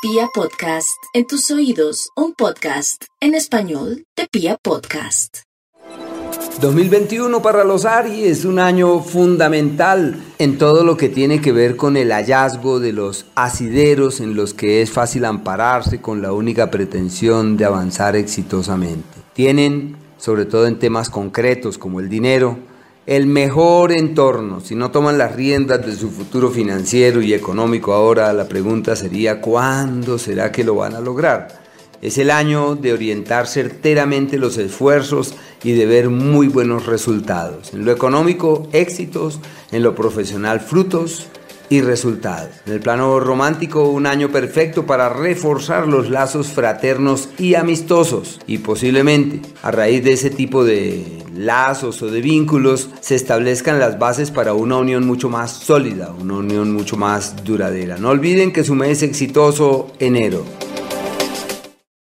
Pia Podcast, en tus oídos, un podcast en español de Pia Podcast. 2021 para los Ari es un año fundamental en todo lo que tiene que ver con el hallazgo de los asideros en los que es fácil ampararse con la única pretensión de avanzar exitosamente. Tienen, sobre todo en temas concretos como el dinero, el mejor entorno. Si no toman las riendas de su futuro financiero y económico ahora, la pregunta sería ¿cuándo será que lo van a lograr? Es el año de orientar certeramente los esfuerzos y de ver muy buenos resultados. En lo económico, éxitos, en lo profesional, frutos y resultados. En el plano romántico, un año perfecto para reforzar los lazos fraternos y amistosos. Y posiblemente, a raíz de ese tipo de lazos o de vínculos, se establezcan las bases para una unión mucho más sólida, una unión mucho más duradera. No olviden que su mes exitoso, enero